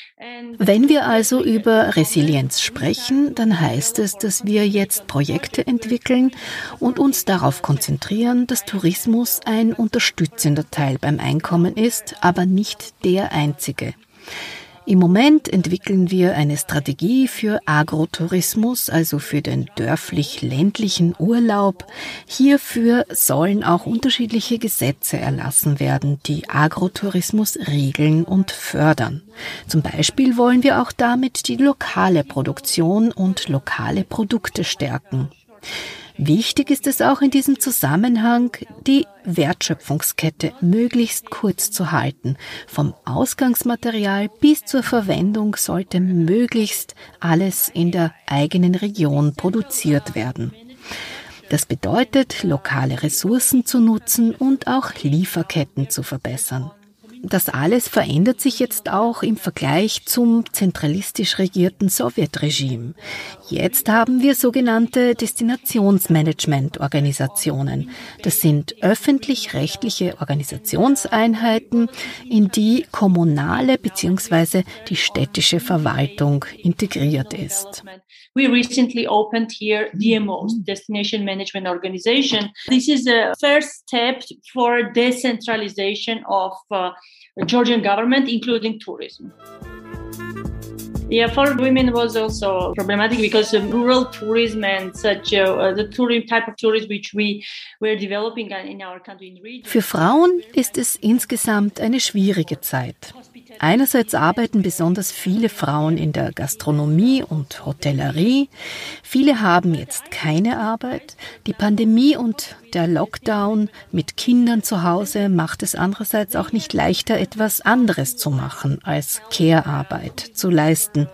Speaker 1: Wenn wir also über Resilienz sprechen, dann heißt es, dass wir jetzt Projekte entwickeln und uns darauf konzentrieren, dass Tourismus ein unterstützender Teil beim Einkommen ist, aber nicht der einzige. Im Moment entwickeln wir eine Strategie für Agrotourismus, also für den dörflich-ländlichen Urlaub. Hierfür sollen auch unterschiedliche Gesetze erlassen werden, die Agrotourismus regeln und fördern. Zum Beispiel wollen wir auch damit die lokale Produktion und lokale Produkte stärken. Wichtig ist es auch in diesem Zusammenhang, die Wertschöpfungskette möglichst kurz zu halten. Vom Ausgangsmaterial bis zur Verwendung sollte möglichst alles in der eigenen Region produziert werden. Das bedeutet, lokale Ressourcen zu nutzen und auch Lieferketten zu verbessern. Das alles verändert sich jetzt auch im Vergleich zum zentralistisch regierten Sowjetregime. Jetzt haben wir sogenannte Destinationsmanagement-Organisationen. Das sind öffentlich-rechtliche Organisationseinheiten, in die kommunale bzw. die städtische Verwaltung integriert ist.
Speaker 7: We recently opened here DMOs, Destination Management Organization. This is a first step for decentralization of uh, Georgian government, including tourism. Yeah, for women was also problematic because rural tourism and such uh, the tourism type of tourism which we were developing in our country in region.
Speaker 1: Für Frauen ist es insgesamt eine schwierige Zeit. Einerseits arbeiten besonders viele Frauen in der Gastronomie und Hotellerie. Viele haben jetzt keine Arbeit. Die Pandemie und der Lockdown mit Kindern zu Hause macht es andererseits auch nicht leichter, etwas anderes zu machen, als Care-Arbeit zu leisten.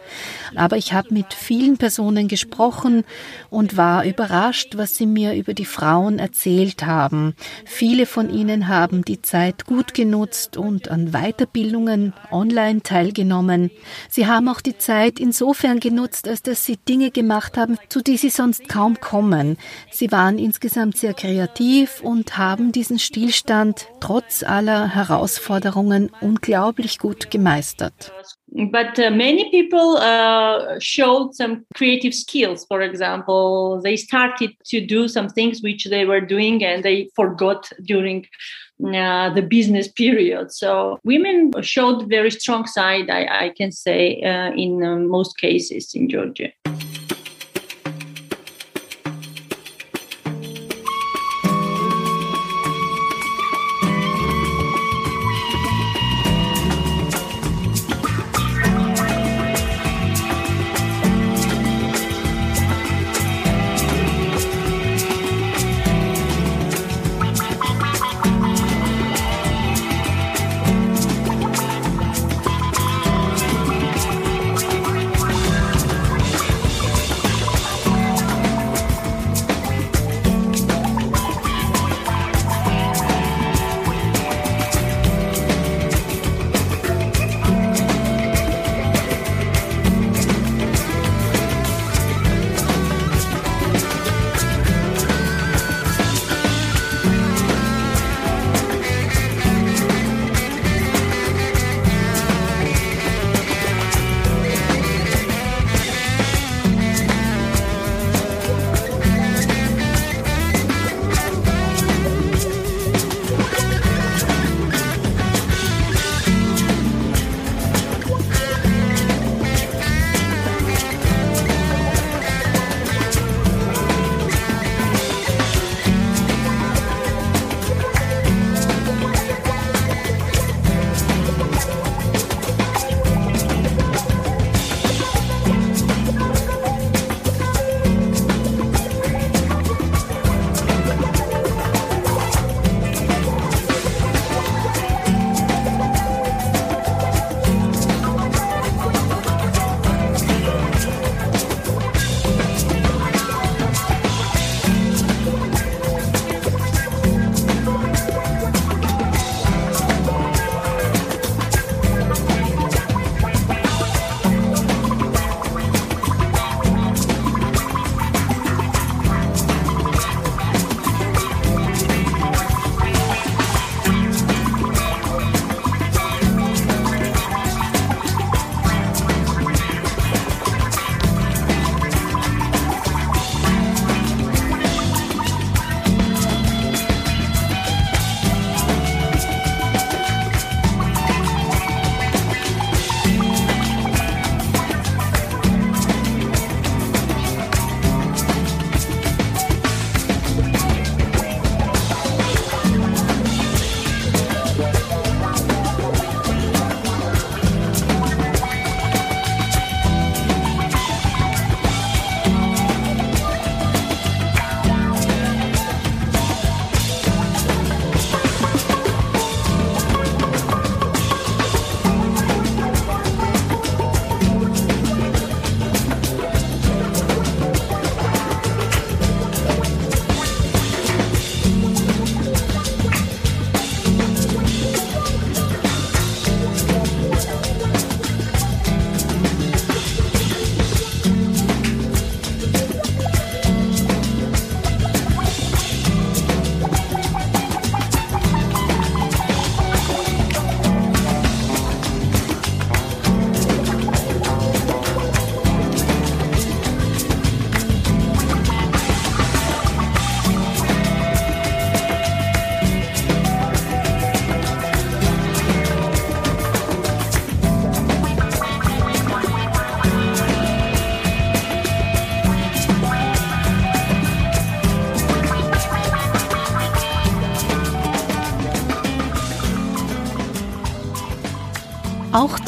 Speaker 1: Aber ich habe mit vielen Personen gesprochen und war überrascht, was sie mir über die Frauen erzählt haben. Viele von ihnen haben die Zeit gut genutzt und an Weiterbildungen online teilgenommen. Sie haben auch die Zeit insofern genutzt, als dass sie Dinge gemacht haben, zu die sie sonst kaum kommen. Sie waren insgesamt sehr kreativ und haben diesen Stillstand trotz aller Herausforderungen unglaublich gut gemeistert.
Speaker 7: But uh, many people uh, showed some creative skills. For example, they started to do some things which they were doing and they forgot during uh, the business period. So women showed very strong side, I, I can say, uh, in uh, most cases in Georgia.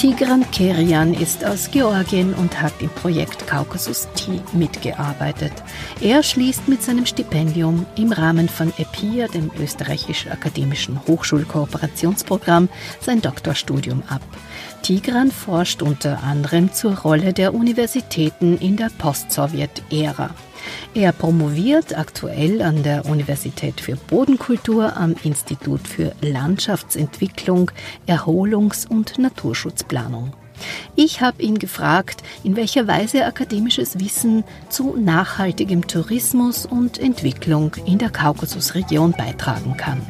Speaker 1: Tigran Kerian ist aus Georgien und hat im Projekt Kaukasus T mitgearbeitet. Er schließt mit seinem Stipendium im Rahmen von EPIA, dem österreichischen akademischen Hochschulkooperationsprogramm, sein Doktorstudium ab. Tigran forscht unter anderem zur Rolle der Universitäten in der Post-Sowjet-Ära. Er promoviert aktuell an der Universität für Bodenkultur am Institut für Landschaftsentwicklung, Erholungs- und Naturschutzplanung. Ich habe ihn gefragt, in welcher Weise akademisches Wissen zu nachhaltigem Tourismus und Entwicklung in der Kaukasusregion beitragen kann.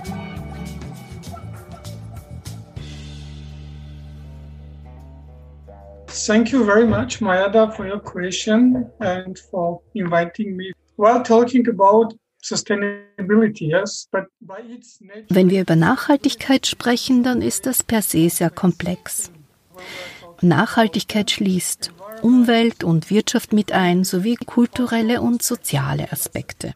Speaker 8: Thank you very much, Mayada, for your question and for inviting me. While talking about sustainability, yes, but by its nature.
Speaker 1: Wenn wir über Nachhaltigkeit sprechen, dann ist das per se sehr komplex. Nachhaltigkeit schließt Umwelt und Wirtschaft mit ein, sowie kulturelle und soziale Aspekte.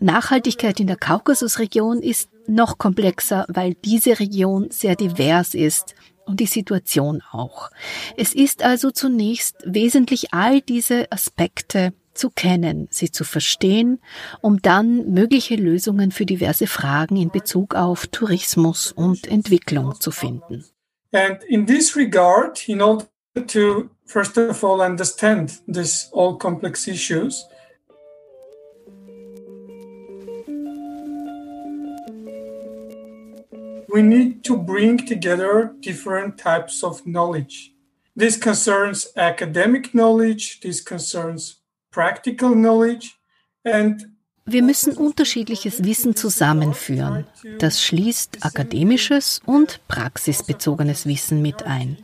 Speaker 1: Nachhaltigkeit in der Kaukasusregion ist noch komplexer, weil diese Region sehr divers ist und die Situation auch. Es ist also zunächst wesentlich all diese Aspekte zu kennen, sie zu verstehen, um dann mögliche Lösungen für diverse Fragen in Bezug auf Tourismus und Entwicklung zu finden.
Speaker 8: And in this regard, in order to first of all understand these all complex issues, we need to bring together different types of knowledge. This concerns academic knowledge, this concerns practical knowledge and
Speaker 1: Wir müssen unterschiedliches Wissen zusammenführen. Das schließt akademisches und praxisbezogenes Wissen mit ein.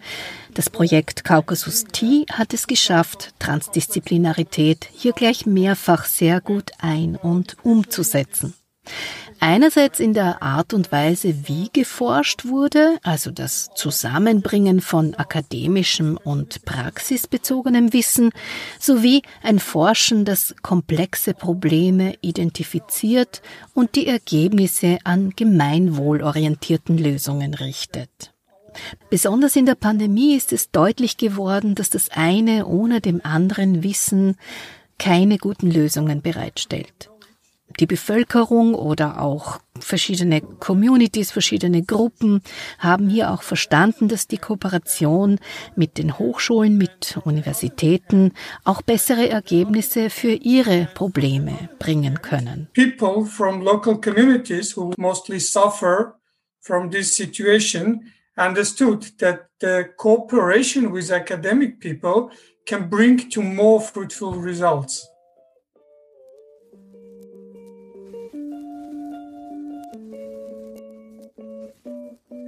Speaker 1: Das Projekt Caucasus T hat es geschafft, Transdisziplinarität hier gleich mehrfach sehr gut ein- und umzusetzen. Einerseits in der Art und Weise, wie geforscht wurde, also das Zusammenbringen von akademischem und praxisbezogenem Wissen, sowie ein Forschen, das komplexe Probleme identifiziert und die Ergebnisse an gemeinwohlorientierten Lösungen richtet. Besonders in der Pandemie ist es deutlich geworden, dass das eine ohne dem anderen Wissen keine guten Lösungen bereitstellt die Bevölkerung oder auch verschiedene Communities, verschiedene Gruppen haben hier auch verstanden, dass die Kooperation mit den Hochschulen, mit Universitäten auch bessere Ergebnisse für ihre Probleme bringen können.
Speaker 8: People from local communities who mostly suffer from this situation understood that the cooperation with academic people can bring to more fruitful results.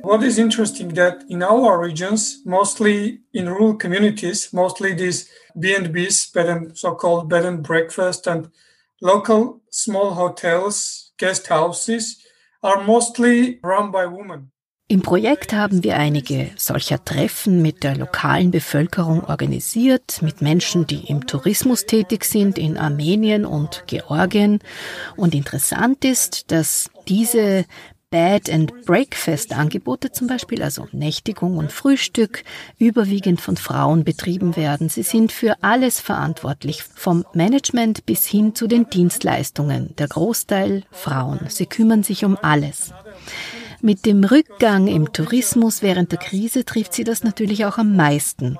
Speaker 8: What is interesting that in our regions, mostly in rural communities, mostly these B&Bs, bed and so-called bed and breakfast and local small hotels, guest houses are mostly run by women.
Speaker 1: Im Projekt haben wir einige solcher Treffen mit der lokalen Bevölkerung organisiert, mit Menschen, die im Tourismus tätig sind in Armenien und Georgien. Und interessant ist, dass diese Bed and Breakfast Angebote zum Beispiel, also Nächtigung und Frühstück, überwiegend von Frauen betrieben werden. Sie sind für alles verantwortlich, vom Management bis hin zu den Dienstleistungen. Der Großteil Frauen. Sie kümmern sich um alles. Mit dem Rückgang im Tourismus während der Krise trifft sie das natürlich auch am meisten.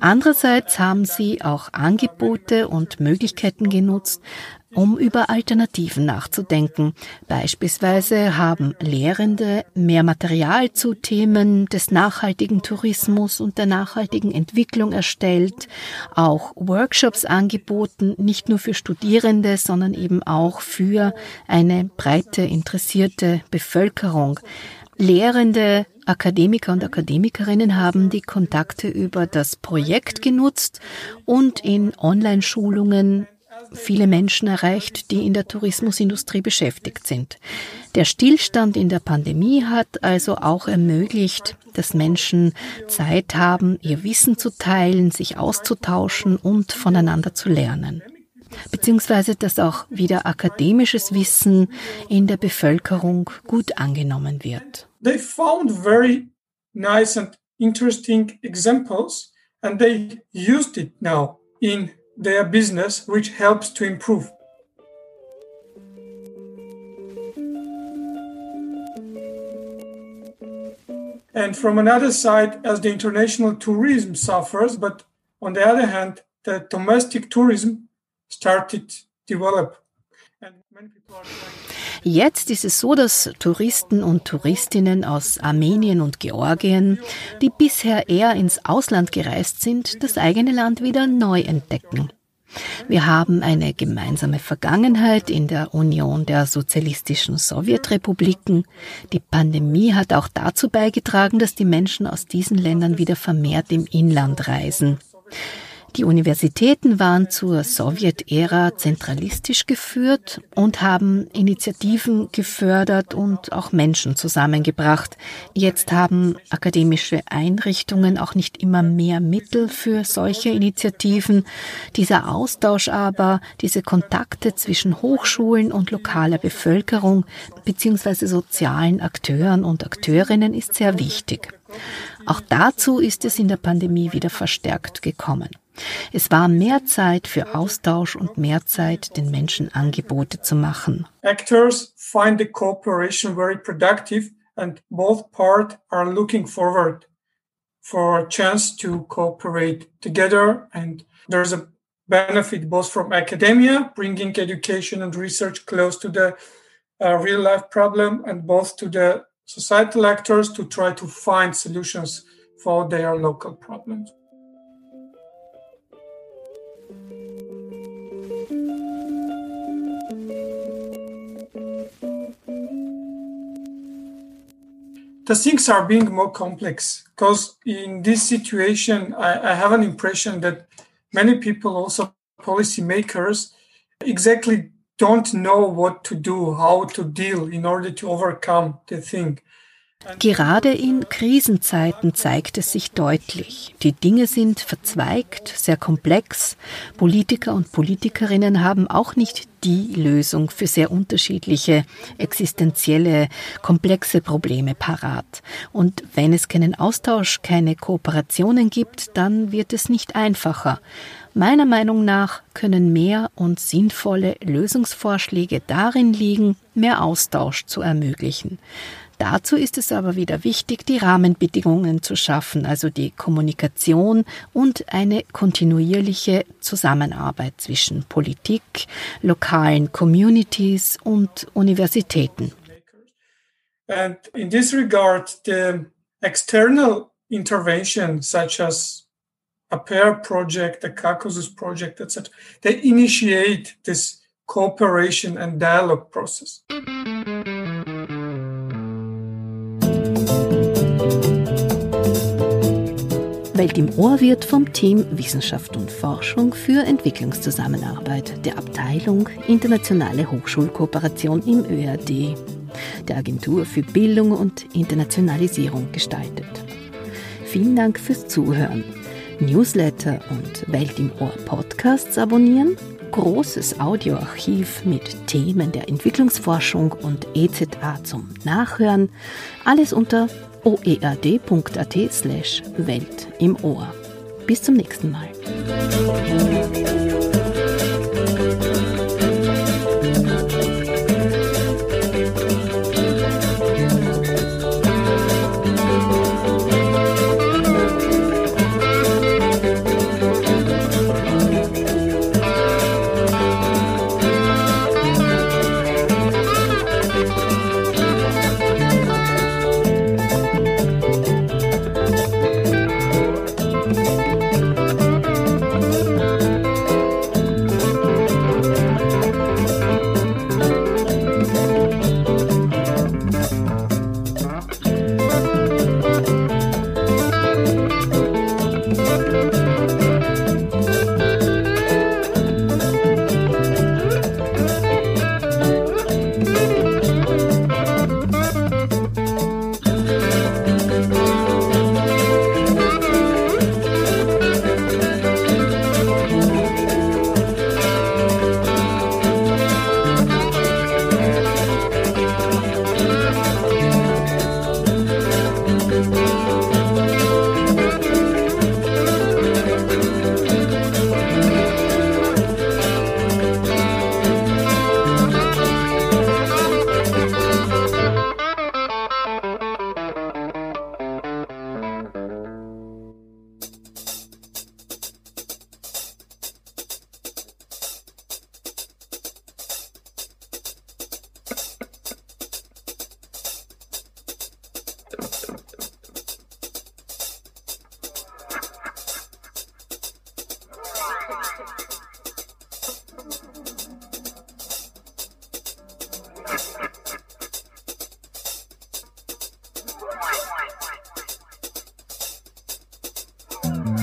Speaker 1: Andererseits haben sie auch Angebote und Möglichkeiten genutzt, um über Alternativen nachzudenken. Beispielsweise haben Lehrende mehr Material zu Themen des nachhaltigen Tourismus und der nachhaltigen Entwicklung erstellt, auch Workshops angeboten, nicht nur für Studierende, sondern eben auch für eine breite interessierte Bevölkerung. Lehrende Akademiker und Akademikerinnen haben die Kontakte über das Projekt genutzt und in Online-Schulungen viele Menschen erreicht, die in der Tourismusindustrie beschäftigt sind. Der Stillstand in der Pandemie hat also auch ermöglicht, dass Menschen Zeit haben, ihr Wissen zu teilen, sich auszutauschen und voneinander zu lernen. Beziehungsweise, dass auch wieder akademisches Wissen in der Bevölkerung gut angenommen wird.
Speaker 8: They found very nice and interesting examples and they used it now in their business, which helps to improve. And from another side, as the international tourism suffers, but on the other hand, the domestic tourism started to develop.
Speaker 1: Jetzt ist es so, dass Touristen und Touristinnen aus Armenien und Georgien, die bisher eher ins Ausland gereist sind, das eigene Land wieder neu entdecken. Wir haben eine gemeinsame Vergangenheit in der Union der sozialistischen Sowjetrepubliken. Die Pandemie hat auch dazu beigetragen, dass die Menschen aus diesen Ländern wieder vermehrt im Inland reisen. Die Universitäten waren zur Sowjetära zentralistisch geführt und haben Initiativen gefördert und auch Menschen zusammengebracht. Jetzt haben akademische Einrichtungen auch nicht immer mehr Mittel für solche Initiativen. Dieser Austausch aber, diese Kontakte zwischen Hochschulen und lokaler Bevölkerung bzw. sozialen Akteuren und Akteurinnen ist sehr wichtig. Auch dazu ist es in der Pandemie wieder verstärkt gekommen. Es war mehr Zeit für Austausch und mehr Zeit, den Menschen Angebote zu machen.
Speaker 8: Actors find the cooperation very productive and both parts are looking forward for a chance to cooperate together and there's a benefit both from academia, bringing education and research close to the uh, real life problem and both to the societal actors to try to find solutions for their local problems. The things are being more complex because in this situation, I, I have an impression that many people, also policymakers, exactly don't know what to do, how to deal in order to overcome the thing.
Speaker 1: Gerade in Krisenzeiten zeigt es sich deutlich. Die Dinge sind verzweigt, sehr komplex. Politiker und Politikerinnen haben auch nicht die Lösung für sehr unterschiedliche, existenzielle, komplexe Probleme parat. Und wenn es keinen Austausch, keine Kooperationen gibt, dann wird es nicht einfacher. Meiner Meinung nach können mehr und sinnvolle Lösungsvorschläge darin liegen, mehr Austausch zu ermöglichen. Dazu ist es aber wieder wichtig, die Rahmenbedingungen zu schaffen, also die Kommunikation und eine kontinuierliche Zusammenarbeit zwischen Politik, lokalen Communities und Universitäten.
Speaker 8: And in this regard, the external intervention, such as a pair project, a Caucasus project, etc., they initiate this cooperation and dialogue process.
Speaker 1: Welt im Ohr wird vom Team Wissenschaft und Forschung für Entwicklungszusammenarbeit der Abteilung Internationale Hochschulkooperation im ÖRD, der Agentur für Bildung und Internationalisierung gestaltet. Vielen Dank fürs Zuhören. Newsletter und Welt im Ohr Podcasts abonnieren, großes Audioarchiv mit Themen der Entwicklungsforschung und EZA zum Nachhören, alles unter oerd.at slash Welt im Ohr. Bis zum nächsten Mal.